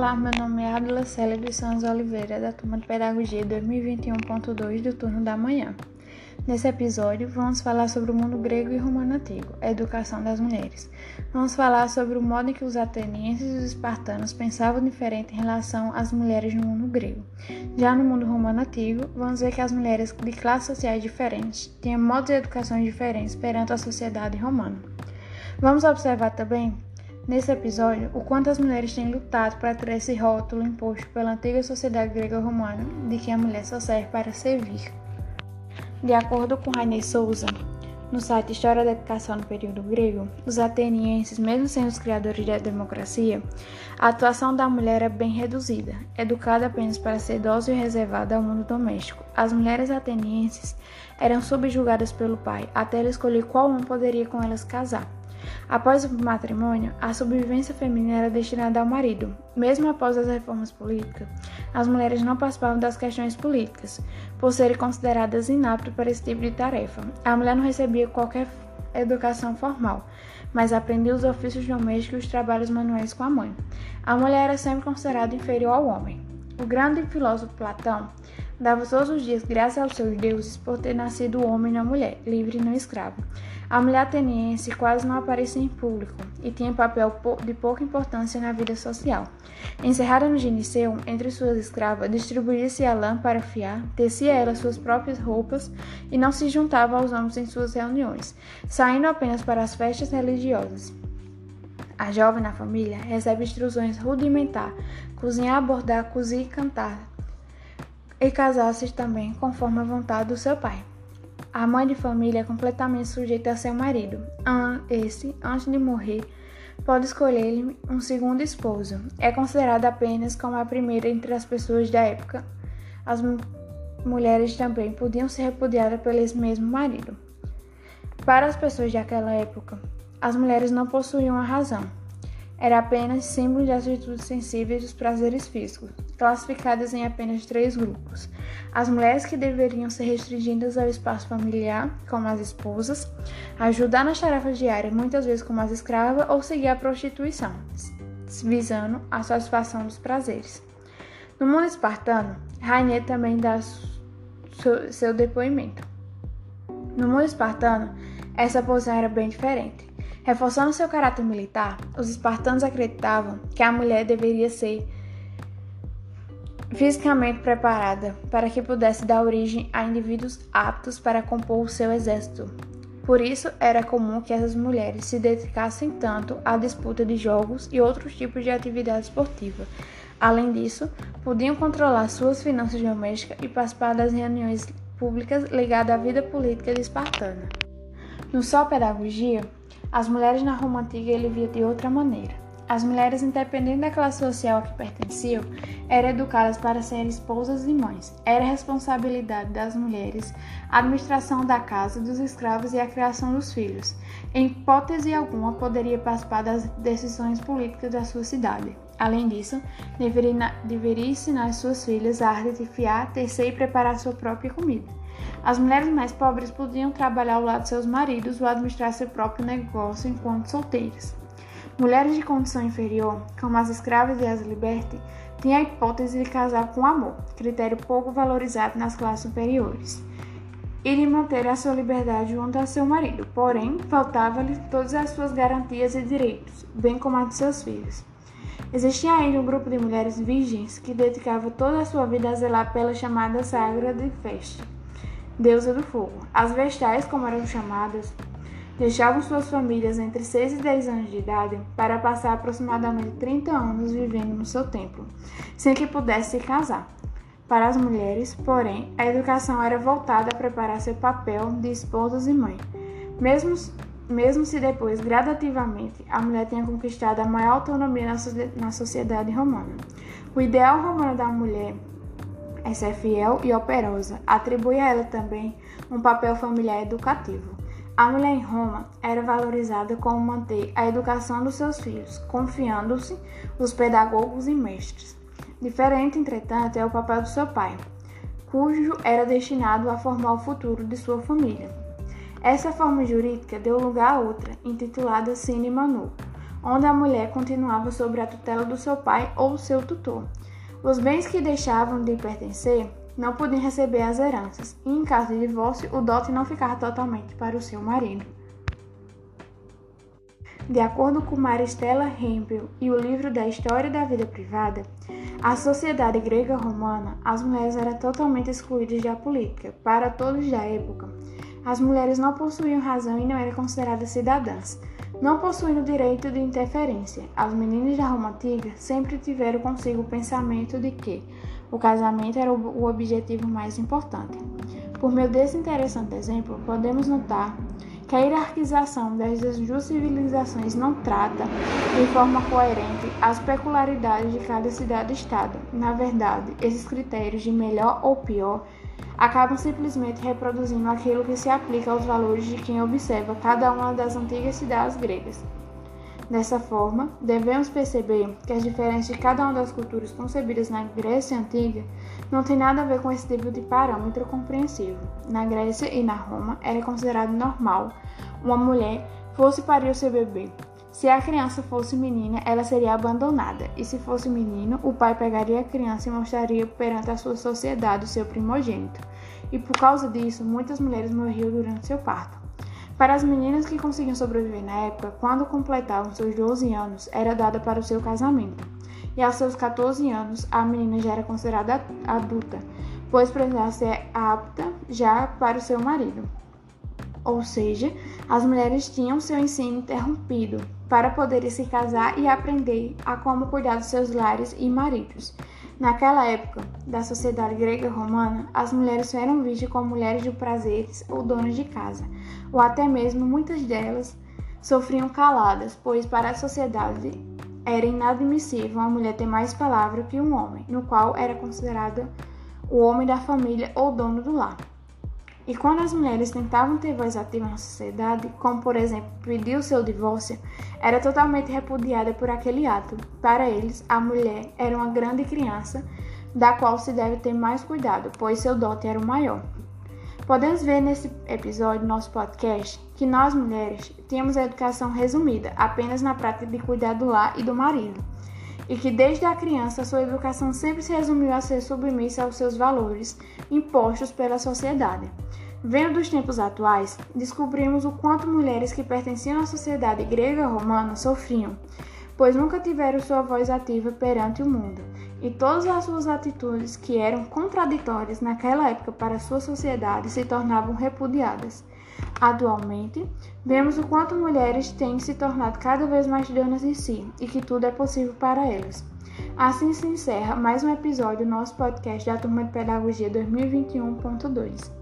Olá, meu nome é Adela Célia dos Santos Oliveira, da turma de Pedagogia 2021.2 do turno da manhã. Nesse episódio, vamos falar sobre o mundo grego e romano antigo, a educação das mulheres. Vamos falar sobre o modo em que os atenienses e os espartanos pensavam diferente em relação às mulheres no mundo grego. Já no mundo romano antigo, vamos ver que as mulheres de classes sociais diferentes tinham modos de educação diferentes perante a sociedade romana. Vamos observar também Nesse episódio, o quanto as mulheres têm lutado para ter esse rótulo imposto pela antiga sociedade grega-romana de que a mulher só serve para servir. De acordo com Rainer Souza, no site História da Educação no Período Grego, os atenienses, mesmo sendo os criadores da democracia, a atuação da mulher é bem reduzida, educada apenas para ser dócil e reservada ao mundo doméstico. As mulheres atenienses eram subjugadas pelo pai até ele escolher qual homem poderia com elas casar. Após o matrimônio, a sobrevivência feminina era destinada ao marido. Mesmo após as reformas políticas, as mulheres não participavam das questões políticas, por serem consideradas inaptas para esse tipo de tarefa. A mulher não recebia qualquer educação formal, mas aprendia os ofícios domésticos e os trabalhos manuais com a mãe. A mulher era sempre considerada inferior ao homem. O grande filósofo Platão dava todos os dias graças aos seus deuses por ter nascido homem e não mulher, livre e não escravo. A mulher ateniense quase não aparecia em público e tinha papel de pouca importância na vida social. Encerrada no gineceu, entre suas escravas, distribuía-se a lã para fiar, tecia ela suas próprias roupas e não se juntava aos homens em suas reuniões, saindo apenas para as festas religiosas. A jovem na família recebe instruções rudimentar, cozinhar, bordar, cozir e cantar, e casar-se também conforme a vontade do seu pai. A mãe de família é completamente sujeita a seu marido. Esse, antes de morrer, pode escolher um segundo esposo. É considerada apenas como a primeira entre as pessoas da época. As mulheres também podiam ser repudiadas pelo mesmo marido. Para as pessoas daquela época, as mulheres não possuíam a razão era apenas símbolo de atitudes sensíveis dos prazeres físicos, classificadas em apenas três grupos: as mulheres que deveriam ser restringidas ao espaço familiar, como as esposas, ajudar nas tarefas diárias, muitas vezes como as escravas, ou seguir a prostituição, visando a satisfação dos prazeres. No mundo espartano, Rainer também dá seu depoimento. No mundo espartano, essa posição era bem diferente. Reforçando seu caráter militar, os espartanos acreditavam que a mulher deveria ser fisicamente preparada para que pudesse dar origem a indivíduos aptos para compor o seu exército. Por isso, era comum que essas mulheres se dedicassem tanto à disputa de jogos e outros tipos de atividade esportiva. Além disso, podiam controlar suas finanças domésticas e participar das reuniões públicas ligadas à vida política espartana. No Só Pedagogia, as mulheres na Roma antiga ele via de outra maneira. As mulheres, independente da classe social a que pertenciam, eram educadas para serem esposas e mães. Era responsabilidade das mulheres a administração da casa, dos escravos e a criação dos filhos. Em hipótese alguma, poderia participar das decisões políticas da sua cidade. Além disso, deveria, deveria ensinar suas filhas a arte de fiar, tecer e preparar sua própria comida. As mulheres mais pobres podiam trabalhar ao lado de seus maridos ou administrar seu próprio negócio enquanto solteiras. Mulheres de condição inferior, como as escravas e as libertas, tinham a hipótese de casar com amor, critério pouco valorizado nas classes superiores, e de manter a sua liberdade junto a seu marido, porém, faltava-lhe todas as suas garantias e direitos, bem como a de seus filhos. Existia ainda um grupo de mulheres virgens que dedicava toda a sua vida a zelar pela chamada Sagra de Festa deusa do fogo. As vestais, como eram chamadas, deixavam suas famílias entre 6 e 10 anos de idade para passar aproximadamente 30 anos vivendo no seu templo, sem que pudesse se casar. Para as mulheres, porém, a educação era voltada a preparar seu papel de esposas e mãe. Mesmo, mesmo se depois, gradativamente, a mulher tenha conquistado a maior autonomia na sociedade romana. O ideal romano da mulher essa é fiel e operosa. Atribui a ela também um papel familiar educativo. A mulher em Roma era valorizada como manter a educação dos seus filhos, confiando-se os pedagogos e mestres. Diferente, entretanto, é o papel do seu pai, cujo era destinado a formar o futuro de sua família. Essa forma jurídica deu lugar a outra, intitulada Sine Manu, onde a mulher continuava sob a tutela do seu pai ou seu tutor. Os bens que deixavam de pertencer não podiam receber as heranças, e em caso de divórcio, o dote não ficava totalmente para o seu marido. De acordo com Maristela Hempel e o livro da História da Vida Privada, a sociedade grega romana, as mulheres eram totalmente excluídas da política. Para todos da época, as mulheres não possuíam razão e não eram consideradas cidadãs, não possuindo direito de interferência. As meninas da Roma antiga sempre tiveram consigo o pensamento de que o casamento era o objetivo mais importante. Por meio desse interessante exemplo, podemos notar que a hierarquização das duas civilizações não trata de forma coerente as peculiaridades de cada cidade-estado. Na verdade, esses critérios de melhor ou pior acabam simplesmente reproduzindo aquilo que se aplica aos valores de quem observa cada uma das antigas cidades gregas. Dessa forma, devemos perceber que as diferenças de cada uma das culturas concebidas na Grécia Antiga não tem nada a ver com esse tipo de parâmetro compreensível. Na Grécia e na Roma, era considerado normal uma mulher fosse parir o seu bebê. Se a criança fosse menina, ela seria abandonada, e se fosse menino, o pai pegaria a criança e mostraria perante a sua sociedade o seu primogênito. E por causa disso, muitas mulheres morriam durante seu parto. Para as meninas que conseguiam sobreviver na época, quando completavam seus 12 anos, era dada para o seu casamento. E aos seus 14 anos, a menina já era considerada adulta, pois precisava ser apta já para o seu marido. Ou seja, as mulheres tinham seu ensino interrompido para poderem se casar e aprender a como cuidar dos seus lares e maridos. Naquela época da sociedade grega romana, as mulheres eram vistas como mulheres de prazeres ou donas de casa, ou até mesmo muitas delas sofriam caladas, pois para a sociedade era inadmissível uma mulher ter mais palavra que um homem, no qual era considerado o homem da família ou dono do lar. E quando as mulheres tentavam ter voz ativa na sociedade, como por exemplo pedir o seu divórcio, era totalmente repudiada por aquele ato. Para eles, a mulher era uma grande criança da qual se deve ter mais cuidado, pois seu dote era o maior. Podemos ver nesse episódio do nosso podcast que nós mulheres tínhamos a educação resumida apenas na prática de cuidar do lar e do marido, e que desde a criança sua educação sempre se resumiu a ser submissa aos seus valores impostos pela sociedade. Vendo dos tempos atuais, descobrimos o quanto mulheres que pertenciam à sociedade grega romana sofriam, pois nunca tiveram sua voz ativa perante o mundo, e todas as suas atitudes que eram contraditórias naquela época para sua sociedade se tornavam repudiadas. Atualmente, vemos o quanto mulheres têm se tornado cada vez mais donas de si e que tudo é possível para elas. Assim se encerra mais um episódio do nosso podcast da Turma de Pedagogia 2021.2.